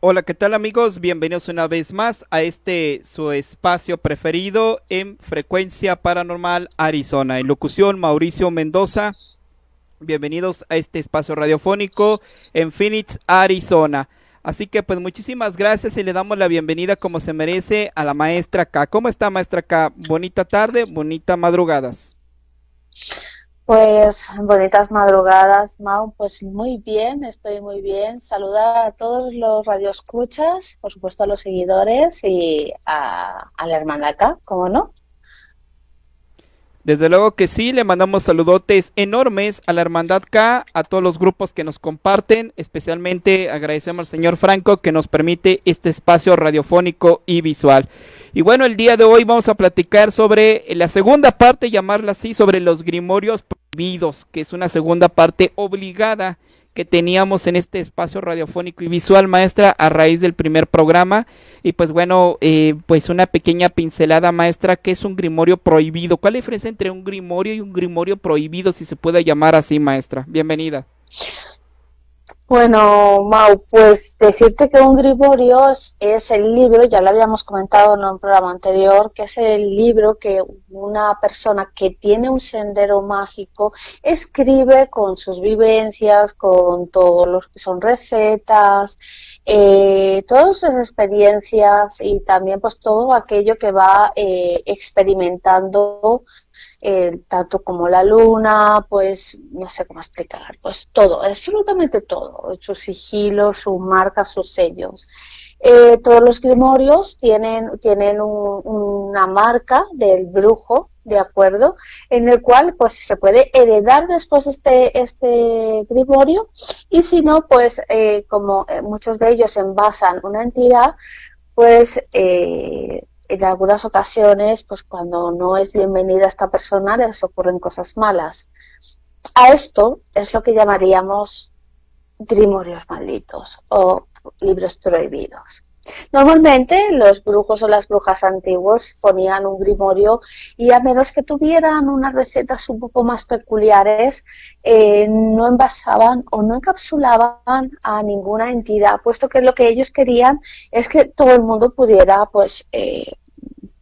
Hola, ¿qué tal amigos? Bienvenidos una vez más a este su espacio preferido en Frecuencia Paranormal Arizona. En locución Mauricio Mendoza. Bienvenidos a este espacio radiofónico en Phoenix, Arizona. Así que pues muchísimas gracias y le damos la bienvenida como se merece a la maestra K. ¿Cómo está maestra K? Bonita tarde, bonita madrugadas. Pues bonitas madrugadas, Mau. Pues muy bien, estoy muy bien. Saludar a todos los radioescuchas, por supuesto a los seguidores y a, a la hermandad acá, ¿cómo no? Desde luego que sí, le mandamos saludotes enormes a la Hermandad K, a todos los grupos que nos comparten, especialmente agradecemos al señor Franco que nos permite este espacio radiofónico y visual. Y bueno, el día de hoy vamos a platicar sobre la segunda parte, llamarla así, sobre los grimorios prohibidos, que es una segunda parte obligada que teníamos en este espacio radiofónico y visual, maestra, a raíz del primer programa. Y pues bueno, eh, pues una pequeña pincelada, maestra, ¿qué es un grimorio prohibido? ¿Cuál es la diferencia entre un grimorio y un grimorio prohibido, si se puede llamar así, maestra? Bienvenida. Bueno, Mau, pues decirte que un grimorio es, es, el libro, ya lo habíamos comentado en un programa anterior, que es el libro que una persona que tiene un sendero mágico escribe con sus vivencias, con todos los que son recetas, eh, todas sus experiencias y también pues todo aquello que va eh, experimentando eh, tanto como la luna, pues no sé cómo explicar, pues todo, absolutamente todo, sus sigilos, sus marcas, sus sellos. Eh, todos los grimorios tienen, tienen un, una marca del brujo, ¿de acuerdo? En el cual pues se puede heredar después este, este grimorio y si no, pues eh, como muchos de ellos envasan una entidad, pues en algunas ocasiones, pues cuando no es bienvenida esta persona, les ocurren cosas malas. A esto es lo que llamaríamos grimorios malditos o libros prohibidos. Normalmente los brujos o las brujas antiguos ponían un grimorio y a menos que tuvieran unas recetas un poco más peculiares, eh, no envasaban o no encapsulaban a ninguna entidad, puesto que lo que ellos querían es que todo el mundo pudiera pues eh,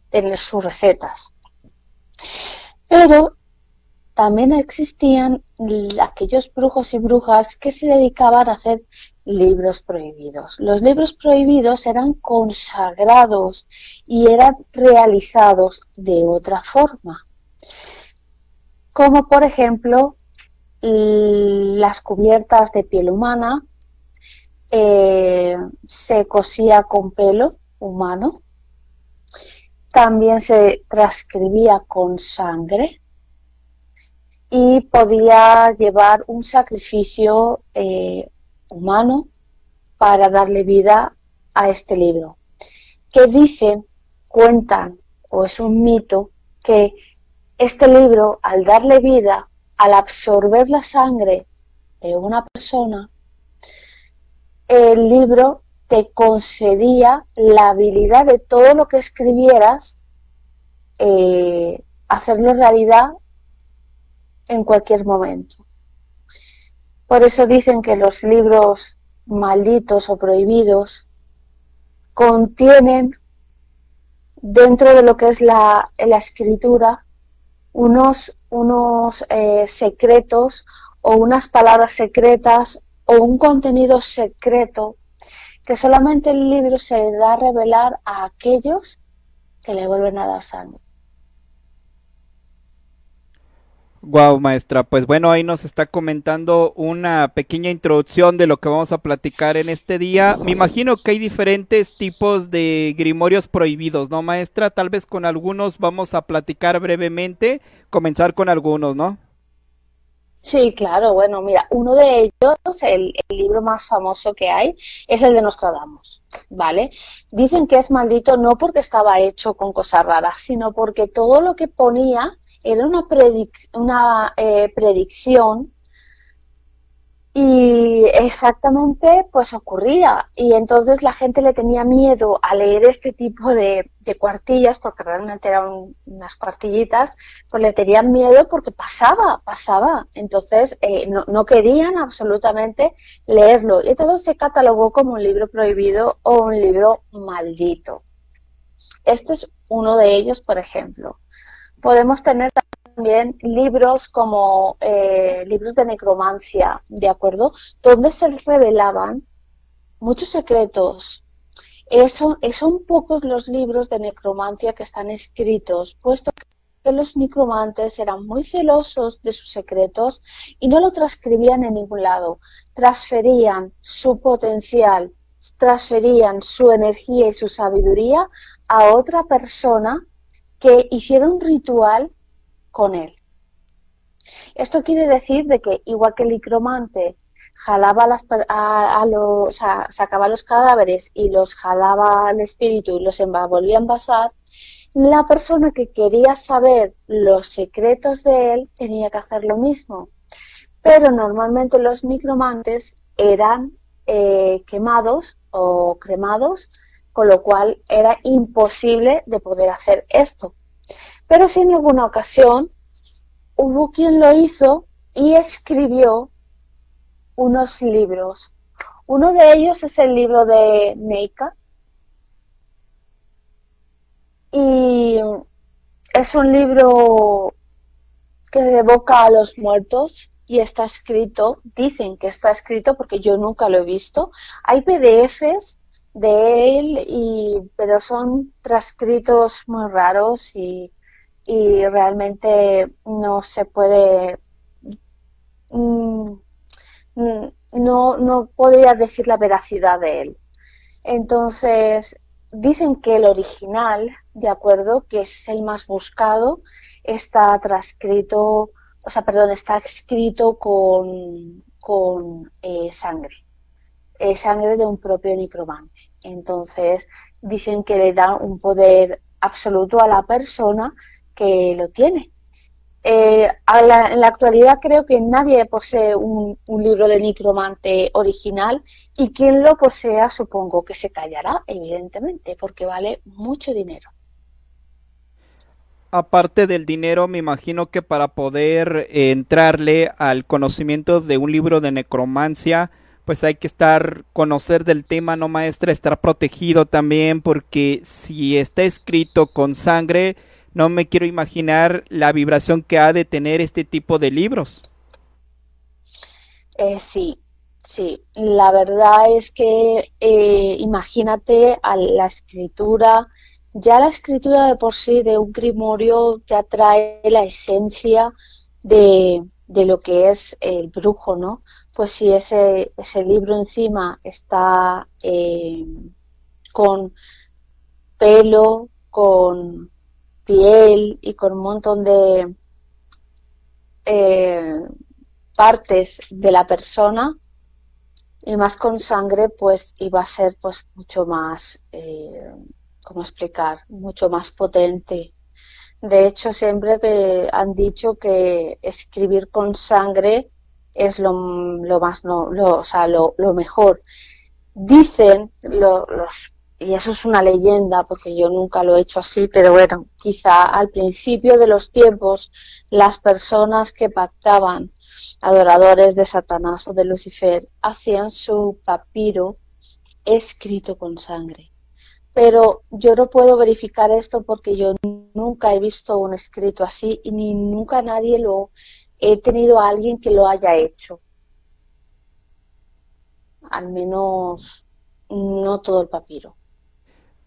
tener sus recetas. Pero también existían aquellos brujos y brujas que se dedicaban a hacer libros prohibidos. Los libros prohibidos eran consagrados y eran realizados de otra forma, como por ejemplo las cubiertas de piel humana, eh, se cosía con pelo humano, también se transcribía con sangre, y podía llevar un sacrificio eh, humano para darle vida a este libro. Que dicen, cuentan, o es un mito, que este libro, al darle vida, al absorber la sangre de una persona, el libro te concedía la habilidad de todo lo que escribieras, eh, hacerlo realidad en cualquier momento. Por eso dicen que los libros malditos o prohibidos contienen dentro de lo que es la, escritura unos, unos eh, secretos o unas palabras secretas o un contenido secreto que solamente el libro se da a revelar a aquellos que le vuelven a dar sangre. Wow, maestra. Pues bueno, ahí nos está comentando una pequeña introducción de lo que vamos a platicar en este día. Me imagino que hay diferentes tipos de grimorios prohibidos, ¿no, maestra? Tal vez con algunos vamos a platicar brevemente, comenzar con algunos, ¿no? Sí, claro. Bueno, mira, uno de ellos, el, el, libro más famoso que hay, es el de Nostradamus, ¿vale? Dicen que es maldito no porque estaba hecho con cosas raras, sino porque todo lo que ponía era una, eh, predicción y exactamente pues ocurría. Y entonces la gente le tenía miedo a leer este tipo de, cuartillas porque realmente eran unas cuartillitas pues le tenían miedo porque pasaba pasaba. Entonces eh, no, no, querían absolutamente leerlo. Y entonces se catalogó como un libro prohibido o un libro maldito. Este es uno de ellos por ejemplo podemos tener también libros como eh, libros de necromancia, ¿de acuerdo? Donde se revelaban muchos secretos. Eso, son pocos los libros de necromancia que están escritos, puesto que los necromantes eran muy celosos de sus secretos y no lo transcribían en ningún lado. Transferían su potencial, transferían su energía y su sabiduría a otra persona que hiciera un ritual con él. Esto quiere decir de que igual que el licromante jalaba las, a, sacaba los cadáveres y los jalaba al espíritu y los volvía a envasar, la persona que quería saber los secretos de él tenía que hacer lo mismo. Pero normalmente los micromantes eran eh, quemados o cremados, con lo cual era imposible de poder hacer esto. Pero si en alguna ocasión hubo quien lo hizo y escribió unos libros. Uno de ellos es el libro de Neika. Y es un libro que evoca a los muertos y está escrito, dicen que está escrito porque yo nunca lo he visto. Hay PDFs de él, y, pero son transcritos muy raros y y realmente no se puede, mm, mm, no, no podría decir la veracidad de él. Entonces, dicen que el original, de acuerdo, que es el más buscado, está transcrito, o sea, perdón, está escrito con, con eh, sangre, sangre de un propio necromante. Entonces, dicen que le da un poder absoluto a la persona que lo tiene. Eh, en la actualidad creo que nadie posee un, libro de Nicromante original y quien lo posea supongo que se callará, evidentemente, porque vale mucho dinero. Aparte del dinero, me imagino que para poder eh, entrarle al conocimiento de un libro de necromancia, pues hay que estar, conocer del tema, no maestra, estar protegido también, porque si está escrito con sangre, no me quiero imaginar la vibración que ha de tener este tipo de libros. Eh, sí, sí. La verdad es que eh, imagínate a la escritura, ya la escritura de por sí de un grimorio ya trae la esencia de, lo que es el brujo, ¿no? Pues si ese, ese libro encima está eh, con pelo, con piel y con un montón de eh, partes de la persona y más con sangre pues iba a ser pues mucho más eh, cómo explicar mucho más potente. De hecho siempre que han dicho que escribir con sangre es lo, más no lo, o sea, lo, mejor dicen los y eso es una leyenda porque yo nunca lo he hecho así, pero bueno, quizá al principio de los tiempos las personas que pactaban adoradores de Satanás o de Lucifer hacían su papiro escrito con sangre. Pero yo no puedo verificar esto porque yo nunca he visto un escrito así y ni nunca nadie lo he tenido a alguien que lo haya hecho. Al menos no todo el papiro.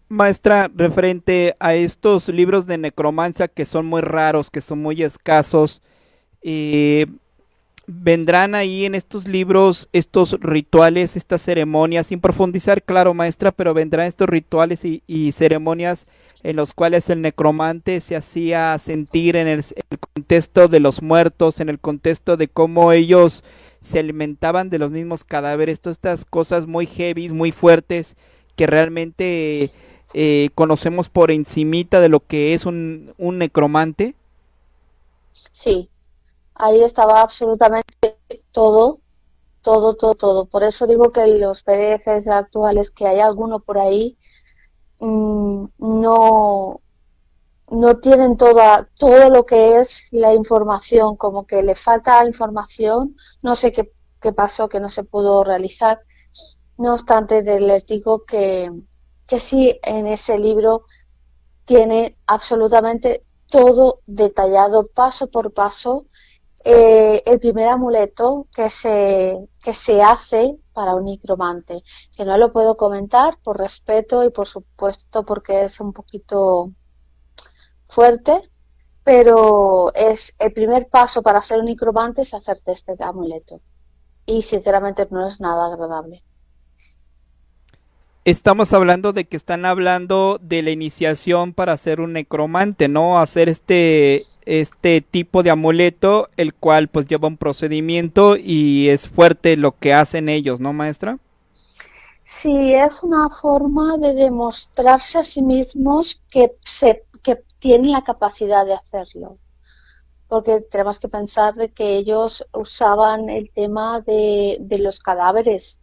Maestra, referente a estos libros de necromancia que son muy raros, que son muy escasos, eh, vendrán ahí en estos libros estos rituales, estas ceremonias, sin profundizar, claro, maestra, pero vendrán estos rituales y, ceremonias en los cuales el necromante se hacía sentir en el, contexto de los muertos, en el contexto de cómo ellos se alimentaban de los mismos cadáveres, todas estas cosas muy heavy, muy fuertes, que realmente eh, conocemos por encimita de lo que es un, un necromante. Sí, ahí estaba absolutamente todo, todo, todo, todo. Por eso digo que los PDFs actuales, que hay alguno por ahí, no, no tienen toda, todo lo que es la información, como que le falta información, no sé qué, qué pasó, que no se pudo realizar. No obstante, les digo que, que sí, en ese libro tiene absolutamente todo detallado paso por paso eh, el primer amuleto que se, que se hace para un necromante, que no lo puedo comentar por respeto y por supuesto porque es un poquito fuerte, pero es el primer paso para ser un necromante es hacerte este amuleto. Y sinceramente no es nada agradable. Estamos hablando de que están hablando de la iniciación para ser un necromante, ¿no? Hacer este este tipo de amuleto, el cual pues lleva un procedimiento y es fuerte lo que hacen ellos, ¿no, maestra? Sí, es una forma de demostrarse a sí mismos que, se, que tienen la capacidad de hacerlo. Porque tenemos que pensar de que ellos usaban el tema de, de los cadáveres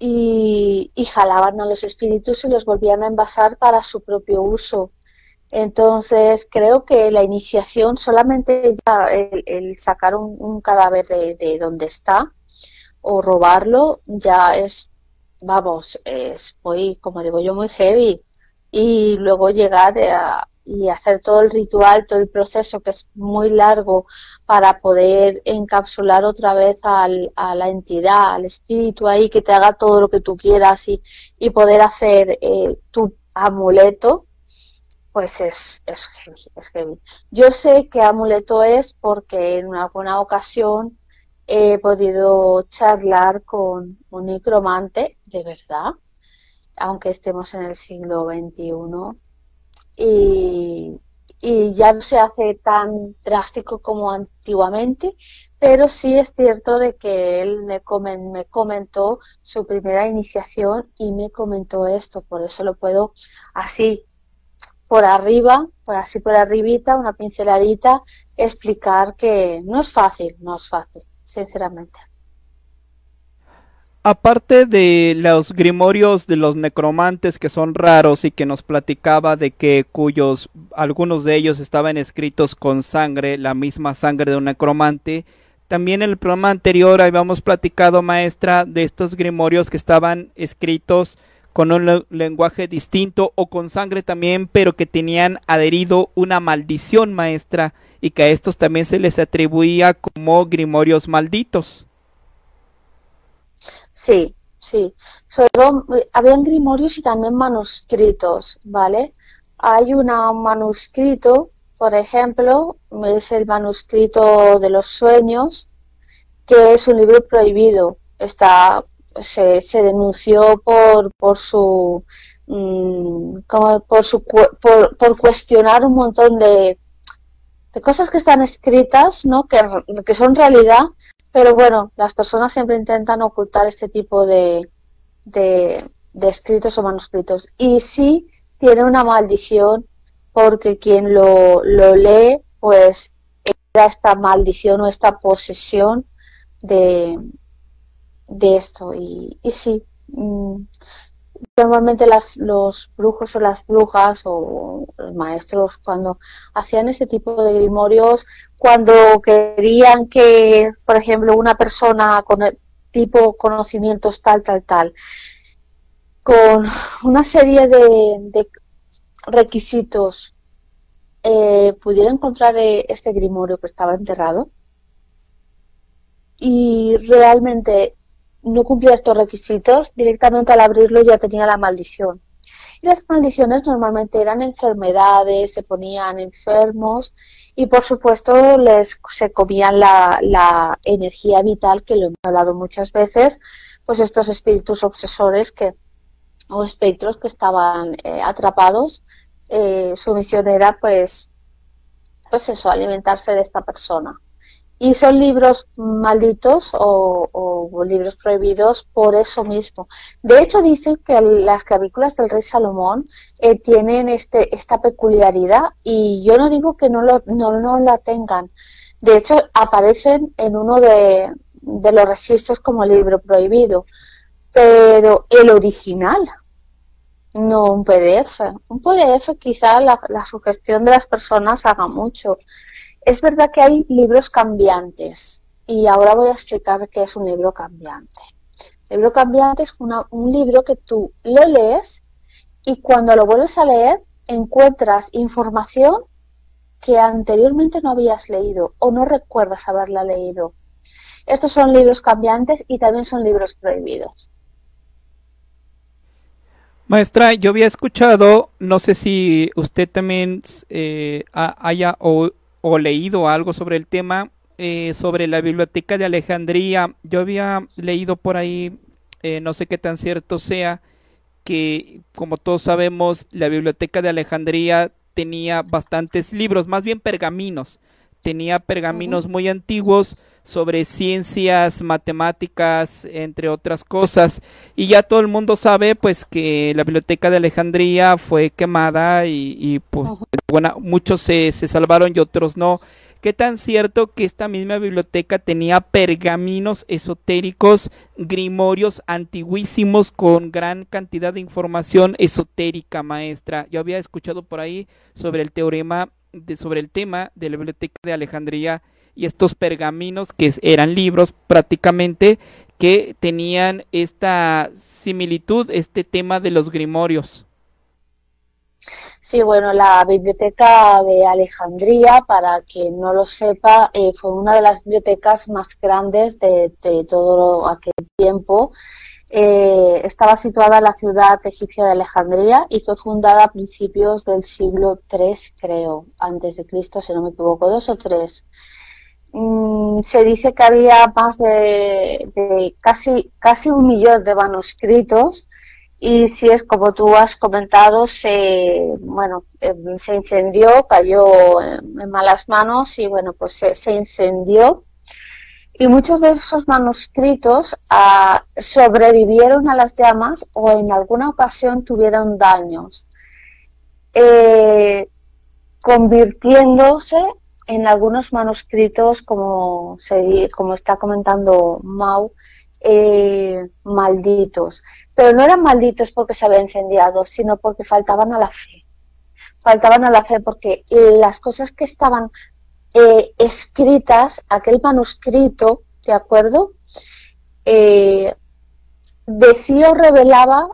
y, y jalaban a los espíritus y los volvían a envasar para su propio uso entonces, creo que la iniciación, solamente ya el, sacar un, cadáver de, donde está o robarlo, ya es, vamos, es muy, como digo yo, muy heavy. Y luego llegar y hacer todo el ritual, todo el proceso que es muy largo para poder encapsular otra vez al, a la entidad, al espíritu ahí, que te haga todo lo que tú quieras y, y poder hacer eh, tu amuleto pues es, es, heavy, Yo sé que amuleto es porque en alguna ocasión he podido charlar con un necromante de verdad, aunque estemos en el siglo XXI, y, y ya no se hace tan drástico como antiguamente, pero sí es cierto de que él me, me comentó su primera iniciación y me comentó esto, por eso lo puedo así por arriba, por así por arribita, una pinceladita, explicar que no es fácil, no es fácil, sinceramente. Aparte de los grimorios de los necromantes que son raros y que nos platicaba de que cuyos algunos de ellos estaban escritos con sangre, la misma sangre de un necromante, también en el programa anterior habíamos platicado, maestra, de estos grimorios que estaban escritos con un lenguaje distinto o con sangre también, pero que tenían adherido una maldición maestra y que a estos también se les atribuía como grimorios malditos. Sí, sí. Sobre todo, habían grimorios y también manuscritos, ¿vale? Hay un manuscrito, por ejemplo, es el manuscrito de los sueños, que es un libro prohibido. Está se, se denunció por, por su mm, como por su por, por, cuestionar un montón de, de cosas que están escritas no que, que son realidad pero bueno las personas siempre intentan ocultar este tipo de, de, escritos o manuscritos. Y sí tiene una maldición porque quien lo, lo lee pues esta maldición o esta posesión de, de esto. Y, y sí, mm, normalmente las, los brujos o las brujas o los maestros cuando hacían este tipo de grimorios, cuando querían que, por ejemplo, una persona con el tipo conocimientos tal, tal, tal, con una serie de, requisitos eh, pudiera encontrar eh, este grimorio que estaba enterrado y realmente no cumplía estos requisitos, directamente al abrirlo ya tenía la maldición. Y las maldiciones normalmente eran enfermedades, se ponían enfermos y por supuesto les se comían la, la energía vital, que lo hemos hablado muchas veces, pues estos espíritus obsesores que o espectros que estaban eh, atrapados, eh, su misión era pues, pues eso, alimentarse de esta persona. Y son libros malditos o, libros prohibidos por eso mismo. De hecho, dicen que las clavículas del rey Salomón eh, tienen este, esta peculiaridad y yo no digo que no, lo, no, no la tengan. De hecho, aparecen en uno de, los registros como libro prohibido. Pero el original, no un PDF. Un PDF quizá la sugestión de las personas haga mucho es verdad que hay libros cambiantes y ahora voy a explicar qué es un libro cambiante. Libro cambiante es un libro que tú lo lees y cuando lo vuelves a leer encuentras información que anteriormente no habías leído o no recuerdas haberla leído. Estos son libros cambiantes y también son libros prohibidos. Maestra, yo había escuchado, no sé si usted también eh, haya o, o leído algo sobre el tema, eh, sobre la biblioteca de Alejandría. Yo había leído por ahí, eh, no sé qué tan cierto sea, que como todos sabemos, la biblioteca de Alejandría tenía bastantes libros, más bien pergaminos. Tenía pergaminos muy antiguos sobre ciencias, matemáticas, entre otras cosas. Y ya todo el mundo sabe pues que la biblioteca de Alejandría fue quemada y, pues bueno, muchos se, se salvaron y otros no. ¿Qué tan cierto que esta misma biblioteca tenía pergaminos esotéricos, grimorios antiguísimos con gran cantidad de información esotérica, maestra? Yo había escuchado por ahí sobre el teorema, de, sobre el tema de la biblioteca de Alejandría y estos pergaminos que eran libros prácticamente que tenían esta similitud, este tema de los grimorios. Sí, bueno, la biblioteca de Alejandría, para quien no lo sepa, eh, fue una de las bibliotecas más grandes de, todo aquel tiempo. Eh, estaba situada en la ciudad egipcia de Alejandría y fue fundada a principios del siglo III, creo, antes de Cristo, si no me equivoco, dos o tres. Mm, se dice que había más de, casi, casi un millón de manuscritos y si es como tú has comentado, se, bueno, em, se incendió, cayó en, malas manos y bueno, pues se, incendió. Y muchos de esos manuscritos ah, sobrevivieron a las llamas o en alguna ocasión tuvieron daños, eh, convirtiéndose en algunos manuscritos, como, se, como está comentando Mau, eh, malditos. Pero no eran malditos porque se había incendiado, sino porque faltaban a la fe. Faltaban a la fe porque las cosas que estaban eh, escritas, aquel manuscrito, ¿de acuerdo? Eh, decía o revelaba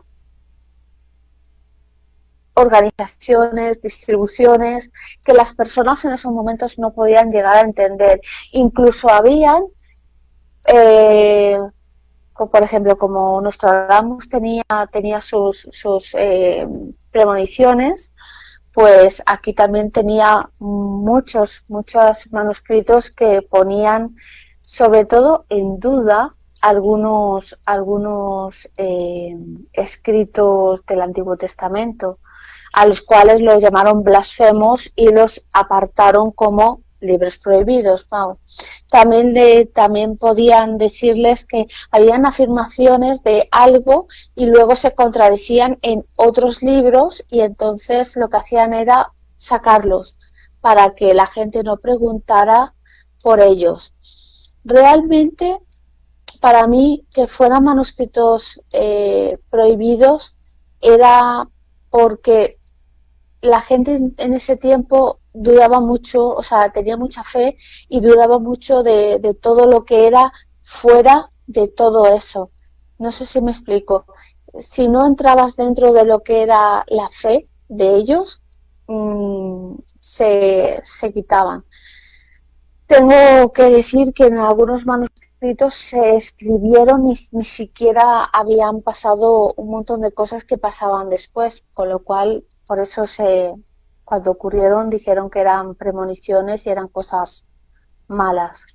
organizaciones, distribuciones que las personas en esos momentos no podían llegar a entender. Incluso habían, eh, por ejemplo, como Nostradamus tenía, tenía sus, sus eh, premoniciones, pues aquí también tenía muchos, muchos manuscritos que ponían sobre todo en duda algunos, algunos eh, escritos del Antiguo Testamento a los cuales los llamaron blasfemos y los apartaron como libros prohibidos. También, de, también podían decirles que habían afirmaciones de algo y luego se contradecían en otros libros y entonces lo que hacían era sacarlos para que la gente no preguntara por ellos. Realmente, para mí, que fueran manuscritos eh, prohibidos era porque la gente en ese tiempo dudaba mucho, o sea, tenía mucha fe y dudaba mucho de, todo lo que era fuera de todo eso. No sé si me explico. Si no entrabas dentro de lo que era la fe de ellos, mm, se, se quitaban. Tengo que decir que en algunos manuscritos manuscritos se escribieron y ni siquiera habían pasado un montón de cosas que pasaban después, con lo cual por eso se cuando ocurrieron dijeron que eran premoniciones y eran cosas malas.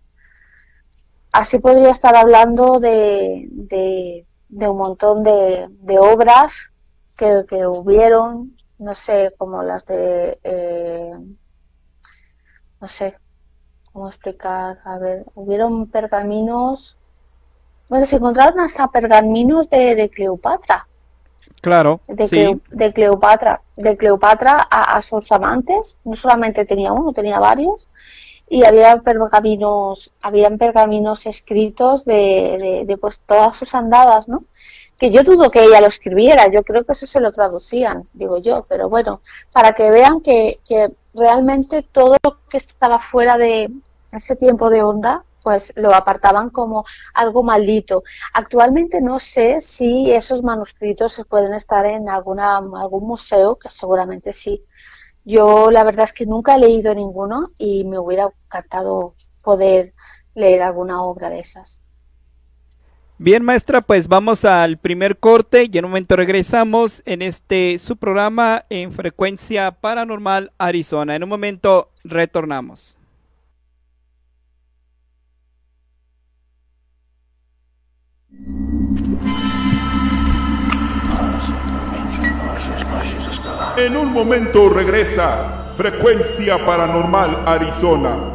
Así podría estar hablando de, de, un montón de, de obras que, que, hubieron, no sé, como las de, eh, no sé, cómo explicar, a ver, hubieron pergaminos, bueno, se encontraron hasta pergaminos de, de Cleopatra. Claro. De, de Cleopatra, de Cleopatra a, a, sus amantes, no solamente tenía uno, tenía varios, y había pergaminos, habían pergaminos escritos de, de, pues todas sus andadas, ¿no? Que yo dudo que ella lo escribiera, yo creo que eso se lo traducían, digo yo, pero bueno, para que vean que, que realmente todo lo que estaba fuera de ese tiempo de onda, pues lo apartaban como algo maldito. Actualmente no sé si esos manuscritos se pueden estar en alguna, algún museo, que seguramente sí, yo la verdad es que nunca he leído ninguno y me hubiera encantado poder leer alguna obra de esas. Bien, maestra, pues vamos al primer corte y en un momento regresamos en este su programa en frecuencia paranormal Arizona. En un momento retornamos. En un momento regresa Frecuencia Paranormal Arizona.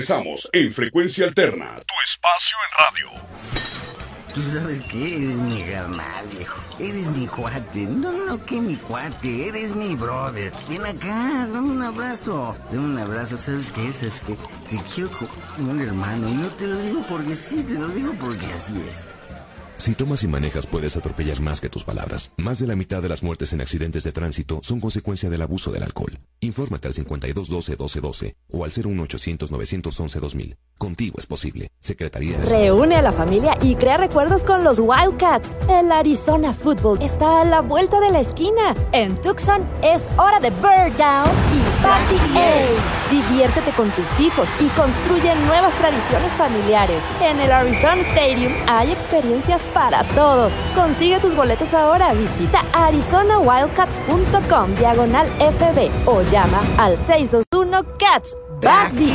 Regresamos en Frecuencia Alterna, tu espacio en radio. ¿Tú sabes qué? Eres mi carnal, viejo. Eres mi cuate. No, no, que mi cuate. Eres mi brother. Ven acá, dame un abrazo. Dame un abrazo. ¿Sabes qué es? Es que te quiero como un hermano. Y no te lo digo porque sí, te lo digo porque así es. Si tomas y manejas puedes atropellar más que tus palabras. Más de la mitad de las muertes en accidentes de tránsito son consecuencia del abuso del alcohol. Infórmate al 5212-1212 o al 01800-911-2000. Contigo es posible. Secretaría de Reúne a la familia y crea recuerdos con los Wildcats. El Arizona Football está a la vuelta de la esquina. En Tucson es hora de Bird Down y Party A. Diviértete con tus hijos y construye nuevas tradiciones familiares. En el Arizona Stadium hay experiencias para todos. Consigue tus boletos ahora. Visita arizonawildcats.com diagonal FB o llama al 621 Cats Back the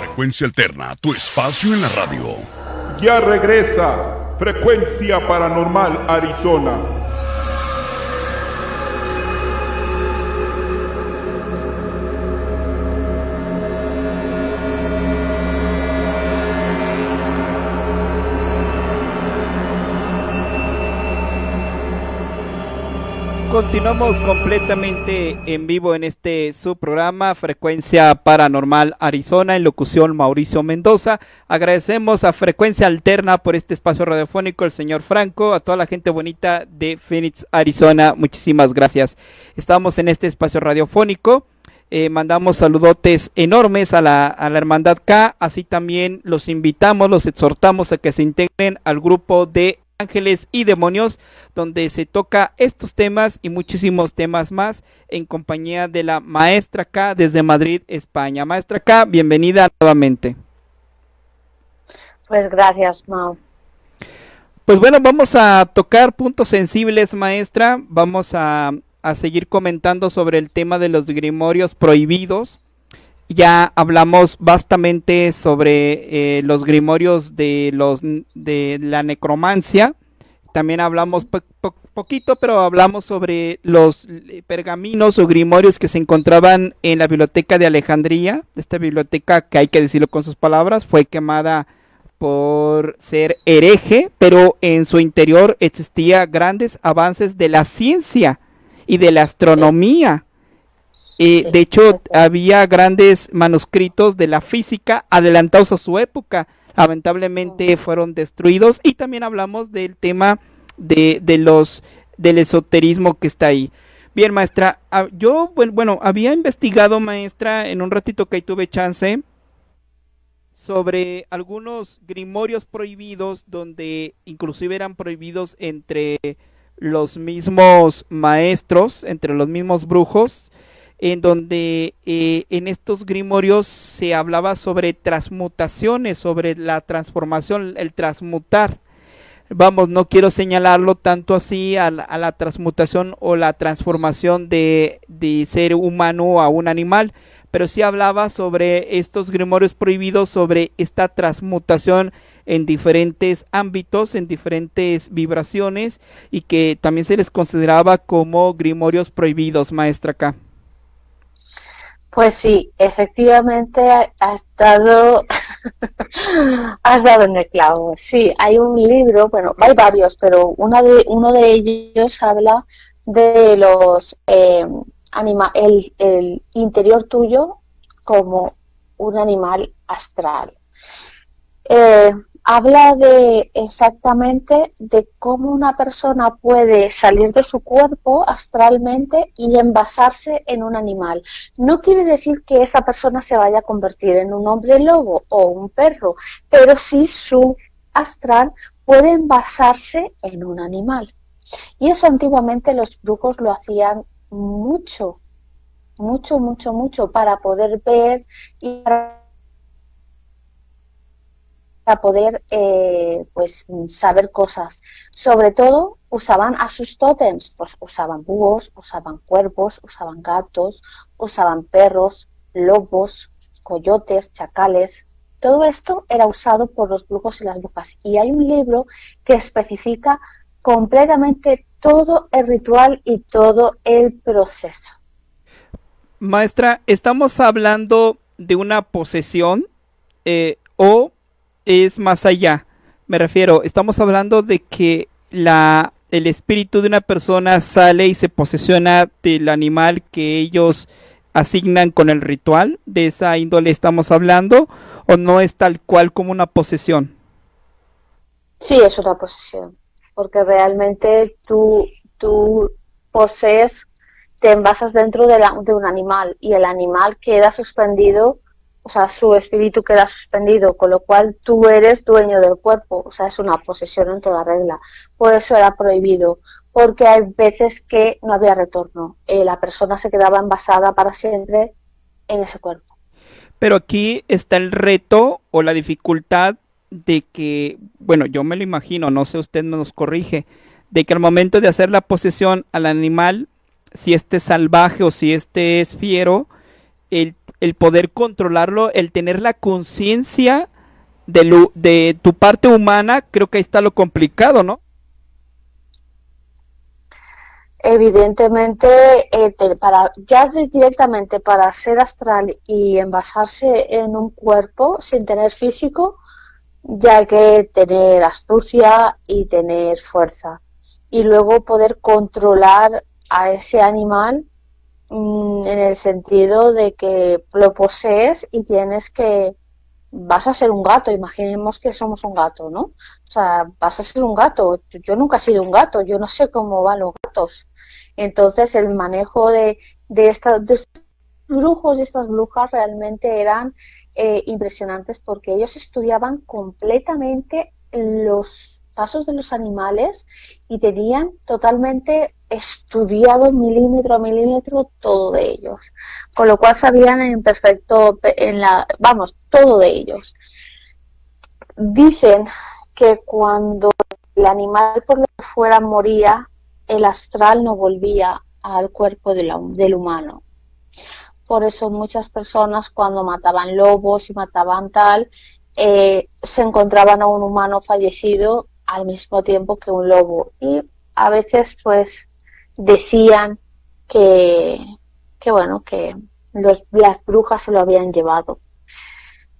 Frecuencia alterna, tu espacio en la radio. Ya regresa Frecuencia Paranormal Arizona. Continuamos completamente en vivo en este su programa Frecuencia Paranormal Arizona en locución Mauricio Mendoza. Agradecemos a Frecuencia Alterna por este espacio radiofónico, el señor Franco, a toda la gente bonita de Phoenix, Arizona. Muchísimas gracias. Estamos en este espacio radiofónico. Eh, mandamos saludotes enormes a la, a la Hermandad K, así también los invitamos, los exhortamos a que se integren al grupo de ángeles y demonios, donde se toca estos temas y muchísimos temas más en compañía de la maestra K desde Madrid, España. Maestra K, bienvenida nuevamente. Pues gracias, Mau. Pues bueno, vamos a tocar puntos sensibles, maestra. Vamos a, a seguir comentando sobre el tema de los grimorios prohibidos ya hablamos bastante sobre eh, los grimorios de los de la necromancia. También hablamos poquito, pero hablamos sobre los pergaminos o grimorios que se encontraban en la biblioteca de Alejandría. Esta biblioteca, que hay que decirlo con sus palabras, fue quemada por ser hereje, pero en su interior existía grandes avances de la ciencia y de la astronomía de hecho, había grandes manuscritos de la física adelantados a su época. Lamentablemente fueron destruidos. Y también hablamos del tema de, los del esoterismo que está ahí. Bien, maestra, ah, yo, bueno, había investigado, maestra, en un ratito que tuve chance, sobre algunos grimorios prohibidos, donde inclusive eran prohibidos entre los mismos maestros, entre los mismos brujos, en donde eh, en estos grimorios se hablaba sobre transmutaciones, sobre la transformación, el transmutar. Vamos, no quiero señalarlo tanto así a la, transmutación o la transformación de, de, ser humano a un animal, pero sí hablaba sobre estos grimorios prohibidos, sobre esta transmutación en diferentes ámbitos, en diferentes vibraciones y que también se les consideraba como grimorios prohibidos, maestra acá. Pues sí, efectivamente has dado, has dado en el clavo. Sí, hay un libro, bueno, hay varios, pero una de, uno de ellos habla de los eh, anima, el, el interior tuyo como un animal astral. Eh, habla de exactamente de cómo una persona puede salir de su cuerpo astralmente y envasarse en un animal. No quiere decir que esa persona se vaya a convertir en un hombre lobo o un perro, pero sí su astral puede envasarse en un animal. Y eso antiguamente los brujos lo hacían mucho, mucho, mucho, mucho para poder ver y para poder eh, pues saber cosas. Sobre todo usaban a sus tótems, pues usaban búhos, usaban cuervos, usaban gatos, usaban perros, lobos, coyotes, chacales. Todo esto era usado por los brujos y las brujas. Y hay un libro que especifica completamente todo el ritual y todo el proceso. Maestra, estamos hablando de una posesión eh, o es más allá. Me refiero, estamos hablando de que la, el espíritu de una persona sale y se posesiona del animal que ellos asignan con el ritual. ¿De esa índole estamos hablando? ¿O no es tal cual como una posesión? Sí, es una posesión. Porque realmente tú, tú posees, te envasas dentro de, de un animal y el animal queda suspendido o sea, su espíritu queda suspendido, con lo cual tú eres dueño del cuerpo, o sea, es una posesión en toda regla. Por eso era prohibido, porque hay veces que no había retorno, eh, la persona se quedaba envasada para siempre en ese cuerpo. Pero aquí está el reto o la dificultad de que, bueno, yo me lo imagino, no sé, usted nos corrige, de que al momento de hacer la posesión al animal, si este es salvaje o si este es fiero, el el poder controlarlo, el tener la conciencia de, tu parte humana, creo que ahí está lo complicado, ¿no? Evidentemente, eh, para, ya directamente para ser astral y envasarse en un cuerpo sin tener físico, ya hay que tener astucia y tener fuerza. Y luego poder controlar a ese animal Mm, en el sentido de que lo posees y tienes que vas a ser un gato, imaginemos que somos un gato, ¿no? O sea, vas a ser un gato. Yo nunca he sido un gato, yo no sé cómo van los gatos. Entonces, el manejo de, de, estos brujos y estas brujas realmente eran eh, impresionantes porque ellos estudiaban completamente los pasos de los animales y tenían totalmente estudiado milímetro a milímetro todo de ellos, con lo cual sabían en perfecto, en la, vamos, todo de ellos. Dicen que cuando el animal por lo que fuera moría, el astral no volvía al cuerpo del humano. Por eso muchas personas cuando mataban lobos y mataban tal, eh, se encontraban a un humano fallecido al mismo tiempo que un lobo. Y a veces pues decían que, que bueno, que los, las brujas se lo habían llevado.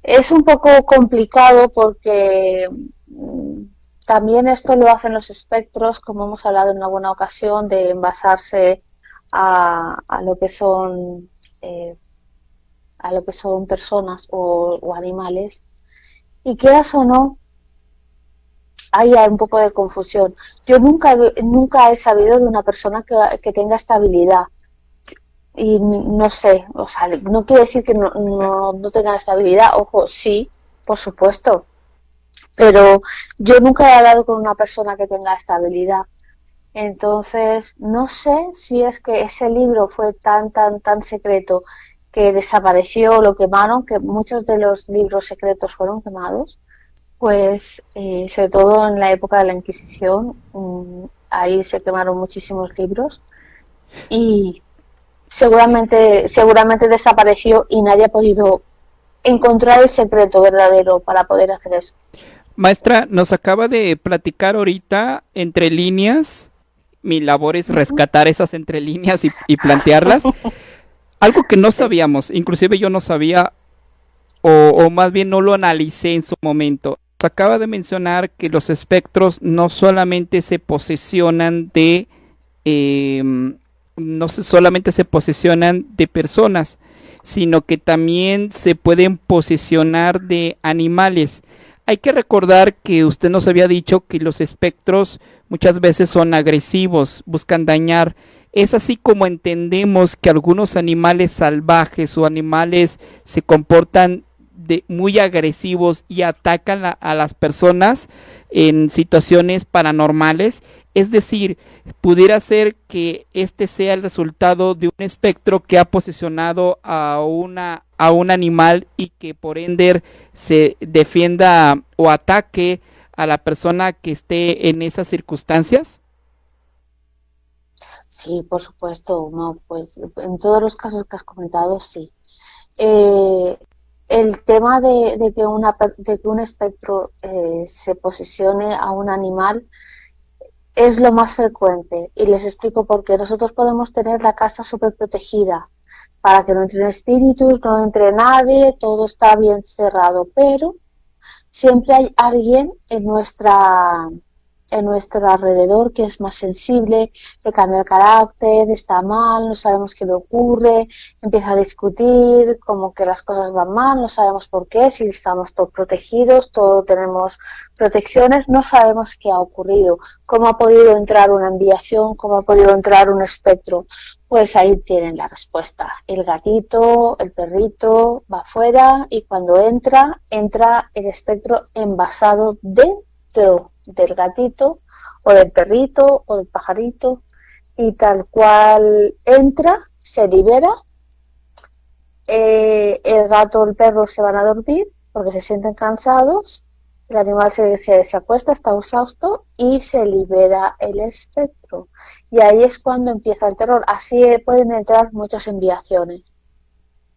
Es un poco complicado porque mm, también esto lo hacen los espectros, como hemos hablado en alguna ocasión, de envasarse a, a lo que son eh, a lo que son personas o, o animales. Y quieras o no, haya un poco de confusión. Yo nunca, nunca he sabido de una persona que, tenga estabilidad. Y no sé, o sea, no quiere decir que no, no, no tengan estabilidad, ojo, sí, por supuesto, pero yo nunca he hablado con una persona que tenga estabilidad. Entonces, no sé si es que ese libro fue tan, tan, tan secreto que desapareció, lo quemaron, que muchos de los libros secretos fueron quemados, pues eh, sobre todo en la época de la Inquisición, mm, ahí se quemaron muchísimos libros y seguramente, seguramente desapareció y nadie ha podido encontrar el secreto verdadero para poder hacer eso. Maestra, nos acaba de platicar ahorita entre líneas. Mi labor es rescatar esas entre líneas y, plantearlas. Algo que no sabíamos, inclusive yo no sabía, o, más bien no lo analicé en su momento. Acaba de mencionar que los espectros no solamente se posesionan de, em, no solamente se posesionan de personas, sino que también se pueden posesionar de animales. Hay que recordar que usted nos había dicho que los espectros muchas veces son agresivos, buscan dañar. Es así como entendemos que algunos animales salvajes o animales se comportan de muy agresivos y atacan a las personas en situaciones paranormales. Es decir, pudiera ser que este sea el resultado de un espectro que ha posicionado a una a un animal y que por ende se defienda o ataque a la persona que esté en esas circunstancias? Sí, por supuesto, no, pues en todos los casos que has comentado, sí. Eh, el tema de, que una, de que un espectro eh, se posicione a un animal es lo más frecuente y les explico por qué. Nosotros podemos tener la casa súper protegida, para que no entren espíritus, no entre nadie, todo está bien cerrado, pero siempre hay alguien en nuestra en nuestro alrededor que es más sensible, que cambia el carácter, está mal, no sabemos qué le ocurre, empieza a discutir, como que las cosas van mal, no sabemos por qué, si estamos todos protegidos, todos tenemos protecciones, no sabemos qué ha ocurrido, cómo ha podido entrar una enviación, cómo ha podido entrar un espectro. Pues ahí tienen la respuesta. El gatito, el perrito va afuera y cuando entra, entra el espectro envasado dentro del gatito o del perrito o del pajarito y tal cual entra, se libera, eh, el gato o el perro se van a dormir porque se sienten cansados, el animal se, se, está exhausto y se libera el espectro. Y ahí es cuando empieza el terror. Así pueden entrar muchas enviaciones.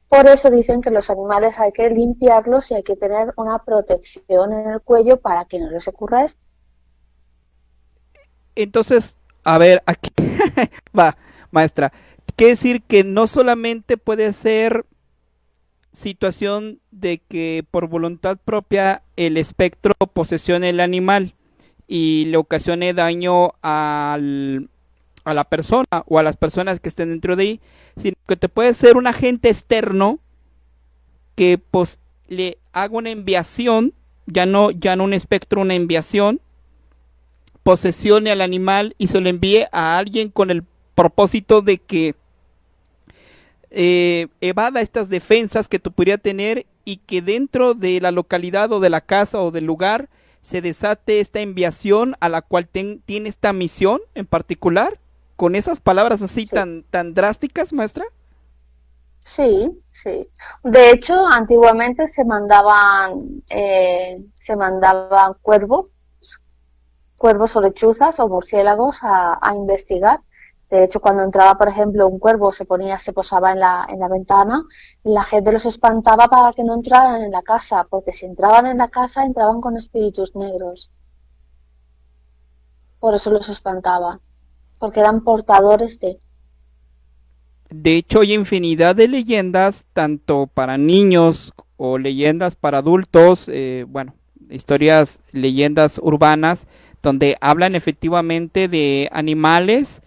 Por eso dicen que los animales hay que limpiarlos y hay que tener una protección en el cuello para que no les ocurra esto. Entonces, a ver, aquí va, maestra. Quiere decir que no solamente puede ser situación de que por voluntad propia el espectro posesione el animal y le ocasione daño al, a la persona o a las personas que estén dentro de ahí, sino que te puede ser un agente externo que pues, le haga una enviación, ya no, ya no un espectro, una enviación, posesione al animal y se lo envíe a alguien con el propósito de que eh, evada estas defensas que tú podría tener y que dentro de la localidad o de la casa o del lugar se desate esta enviación a la cual tiene esta misión en particular con esas palabras así tan tan drásticas maestra. Sí sí. De hecho antiguamente se mandaban eh, se mandaban cuervos cuervos o lechuzas o murciélagos a, investigar. De hecho, cuando entraba, por ejemplo, un cuervo, se ponía, se posaba en la, en la ventana, la gente los espantaba para que no entraran en la casa, porque si entraban en la casa, entraban con espíritus negros. Por eso los espantaba, porque eran portadores de... De hecho, hay infinidad de leyendas, tanto para niños o leyendas para adultos, eh, bueno, historias, leyendas urbanas, donde hablan efectivamente de animales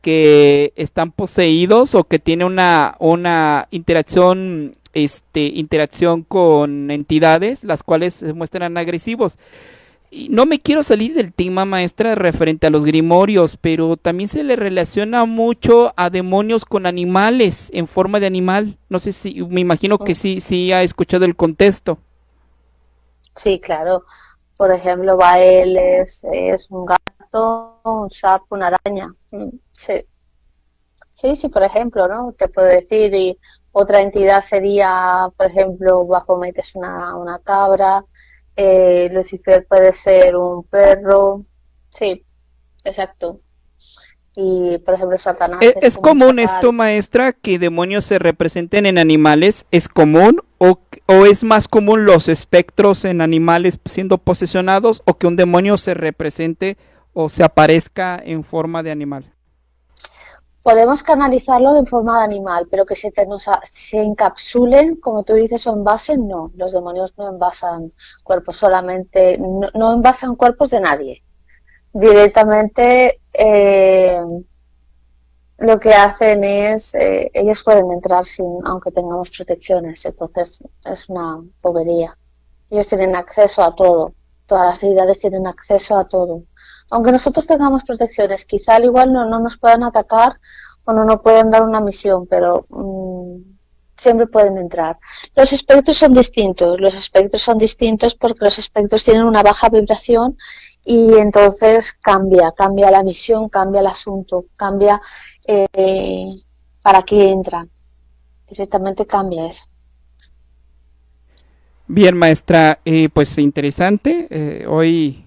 que están poseídos o que tienen una, una interacción, este, interacción con entidades, las cuales se muestran agresivos. no me quiero salir del tema, maestra, referente a los grimorios, pero también se le relaciona mucho a demonios con animales, en forma de animal. No sé si, me imagino que sí, sí ha escuchado el contexto. Sí, claro. Por ejemplo, Bael es, es un gato, un sapo, una araña. Mm, sí. Sí, sí, por ejemplo, ¿no? Te puedo decir, y otra entidad sería, por ejemplo, bajo es una, una cabra, eh, Lucifer puede ser un perro, sí, exacto. Y por ejemplo, Satanás. ¿Es, es común esto, maestra, que demonios se representen en animales? ¿Es común o, o es más común los espectros en animales siendo posesionados o que un demonio se represente o se aparezca en forma de animal? podemos canalizarlo en forma de animal, pero que se, se encapsulen, como tú dices, o envasen, no. Los demonios no envasan cuerpos solamente, no, envasan cuerpos de nadie. Directamente eh, lo que hacen es, eh, ellos pueden entrar sin, aunque tengamos protecciones, entonces es una bobería. Ellos tienen acceso a todo, todas las deidades tienen acceso a todo aunque nosotros tengamos protecciones, quizá al igual no, no nos puedan atacar o no nos puedan dar una misión, pero mm, siempre pueden entrar. Los espectros son distintos, los espectros son distintos porque los espectros tienen una baja vibración y entonces cambia, cambia la misión, cambia el asunto, cambia eh, para qué entran. Directamente cambia eso. Bien, maestra, eh, pues interesante. Eh, hoy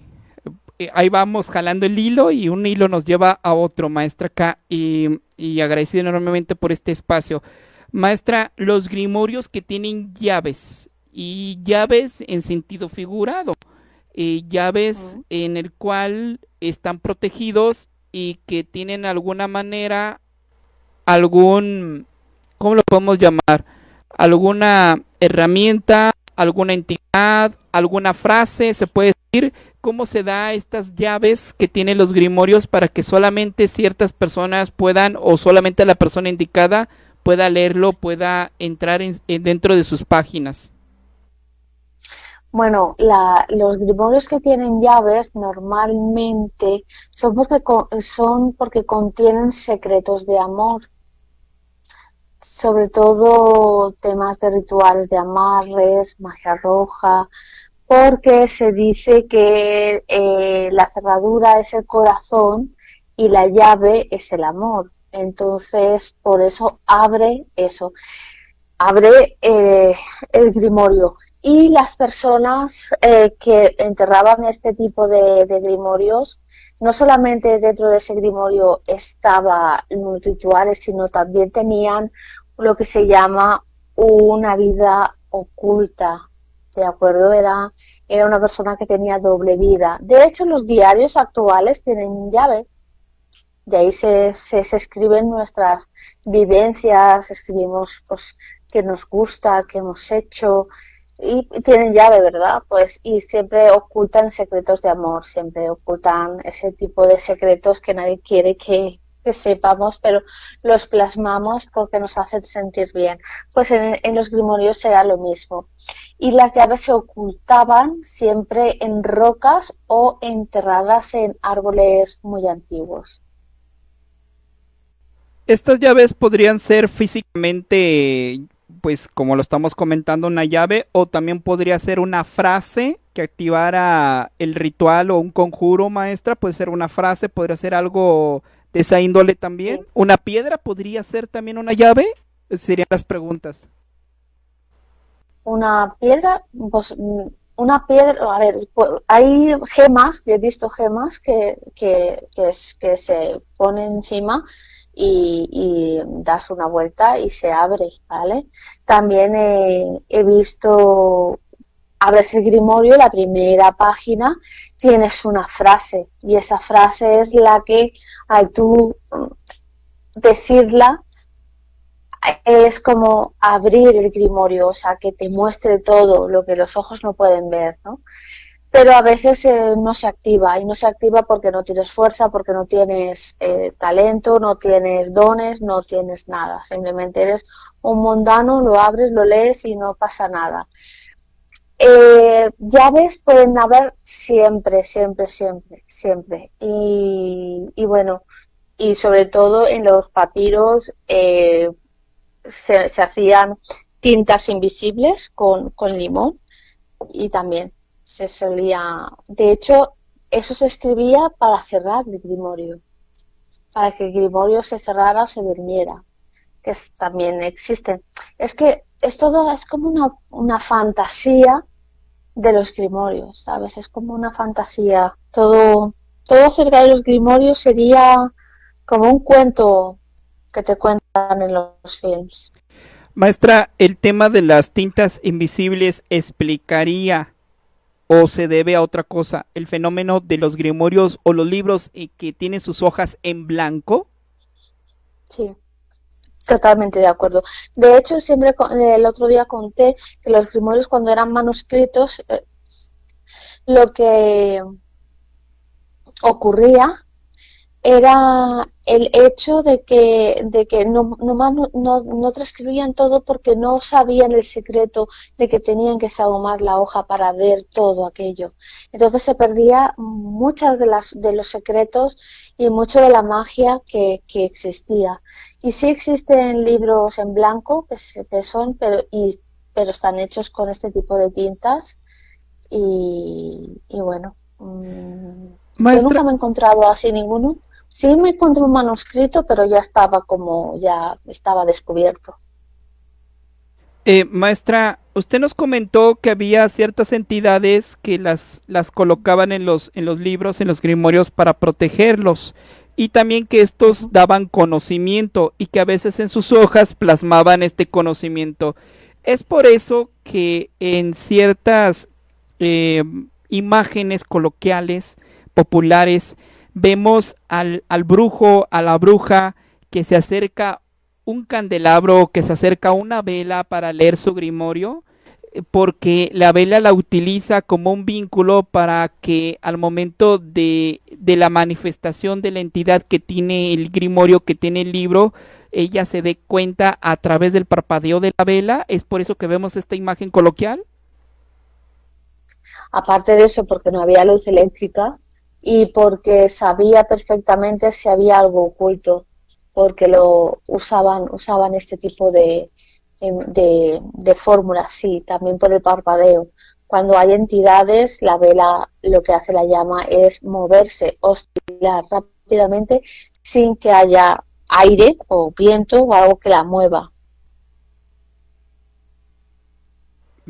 eh, ahí vamos jalando el hilo y un hilo nos lleva a otro, maestra acá, y, agradecido enormemente por este espacio. Maestra, los grimorios que tienen llaves, y llaves en sentido figurado, eh, llaves en el cual están protegidos y que tienen alguna manera algún, ¿cómo lo podemos llamar? Alguna herramienta, alguna entidad, alguna frase, se puede decir, cómo se da estas llaves que tienen los grimorios para que solamente ciertas personas puedan o solamente la persona indicada pueda leerlo, pueda entrar en, dentro de sus páginas. Bueno, los grimorios que tienen llaves normalmente son porque, son porque contienen secretos de amor, sobre todo temas de rituales de amarres, magia roja, porque se dice que eh, la cerradura es el corazón y la llave es el amor. Entonces, por eso abre eso, abre eh, el grimorio. Y las personas eh, que enterraban este tipo de, grimorios, no solamente dentro de ese grimorio estaba los rituales, sino también tenían lo que se llama una vida oculta, ¿de acuerdo? Era, era una persona que tenía doble vida. De hecho, los diarios actuales tienen llave. De ahí se, se, escriben nuestras vivencias, escribimos pues que nos gusta, que hemos hecho, y tienen llave, ¿verdad? Pues y siempre ocultan secretos de amor, siempre ocultan ese tipo de secretos que nadie quiere que, que sepamos, pero los plasmamos porque nos hacen sentir bien. Pues en, en los grimorios será lo mismo y las llaves se ocultaban siempre en rocas o enterradas en árboles muy antiguos. Estas llaves podrían ser físicamente, pues como lo estamos comentando, una llave o también podría ser una frase que activara el ritual o un conjuro maestra, puede ser una frase, podría ser algo de esa índole también. ¿Una piedra podría ser también una llave? Serían las preguntas una piedra, pues una piedra, a ver, hay gemas, yo he visto gemas que, que, que, se ponen encima y, das una vuelta y se abre, ¿vale? También he, visto, abres el grimorio, la primera página, tienes una frase y esa frase es la que al tú decirla es como abrir el grimorio, o sea, que te muestre todo lo que los ojos no pueden ver, ¿no? Pero a veces eh, no se activa y no se activa porque no tienes fuerza, porque no tienes eh, talento, no tienes dones, no tienes nada. Simplemente eres un mundano, lo abres, lo lees y no pasa nada. Eh, llaves pueden haber siempre, siempre, siempre, siempre. Y, bueno, y sobre todo en los papiros eh, se, hacían tintas invisibles con limón y también se solía, de hecho, eso se escribía para cerrar el grimorio, para que el grimorio se cerrara o se durmiera, que también existen. Es que es todo, es como una, una fantasía de los grimorios, ¿sabes? Es como una fantasía. Todo, todo acerca de los grimorios sería como un cuento que te cuentan en los films. Maestra, el tema de las tintas invisibles explicaría o se debe a otra cosa, el fenómeno de los grimorios o los libros eh, que tienen sus hojas en blanco? Sí, totalmente de acuerdo. De hecho, siempre el otro día conté que los grimorios cuando eran manuscritos, eh, lo que ocurría era el hecho de que, de que no, no, no, transcribían todo porque no sabían el secreto de que tenían que sahumar la hoja para ver todo aquello. Entonces se perdía muchas de, las, de los secretos y mucho de la magia que, que existía. Y sí existen libros en blanco que, que son, pero, y, pero están hechos con este tipo de tintas y, y bueno. Mm, yo nunca me he encontrado así ninguno. Sí me encontré un manuscrito, pero ya estaba como, ya estaba descubierto. Eh, maestra, usted nos comentó que había ciertas entidades que las, las colocaban en los, en los libros, en los grimorios para protegerlos y también que estos daban conocimiento y que a veces en sus hojas plasmaban este conocimiento. Es por eso que en ciertas eh, imágenes coloquiales, populares, vemos al, al brujo, a la bruja, que se acerca un candelabro, que se acerca una vela para leer su grimorio, eh, porque la vela la utiliza como un vínculo para que al momento de, de, la manifestación de la entidad que tiene el grimorio, que tiene el libro, ella se dé cuenta a través del parpadeo de la vela. Es por eso que vemos esta imagen coloquial. Aparte de eso, porque no había luz eléctrica, y porque sabía perfectamente si había algo oculto, porque lo usaban, usaban este tipo de, de, de fórmulas, sí, también por el parpadeo. Cuando hay entidades, la vela lo que hace la llama es moverse, oscilar rápidamente sin que haya aire o viento o algo que la mueva.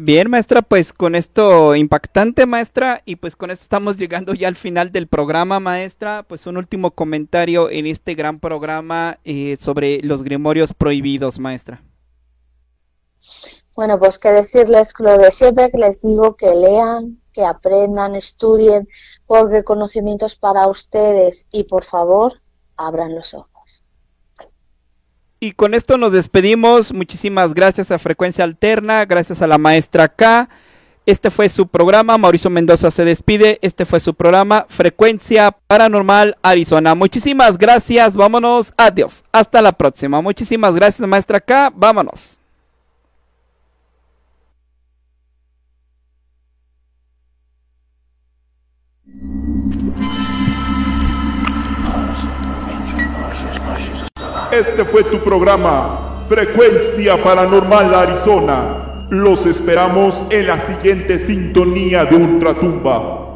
Bien, maestra, pues con esto impactante, maestra, y pues con esto estamos llegando ya al final del programa, maestra. Pues un último comentario en este gran programa eh, sobre los grimorios prohibidos, maestra. Bueno, pues que decirles lo de siempre que les digo que lean, que aprendan, estudien, porque conocimientos para ustedes y por favor, abran los ojos. Y con esto nos despedimos. Muchísimas gracias a Frecuencia Alterna, gracias a la maestra K. Este fue su programa. Mauricio Mendoza se despide. Este fue su programa Frecuencia Paranormal Arizona. Muchísimas gracias. Vámonos. Adiós. Hasta la próxima. Muchísimas gracias, maestra K. Vámonos. Este fue tu programa, Frecuencia Paranormal Arizona. Los esperamos en la siguiente sintonía de Ultratumba.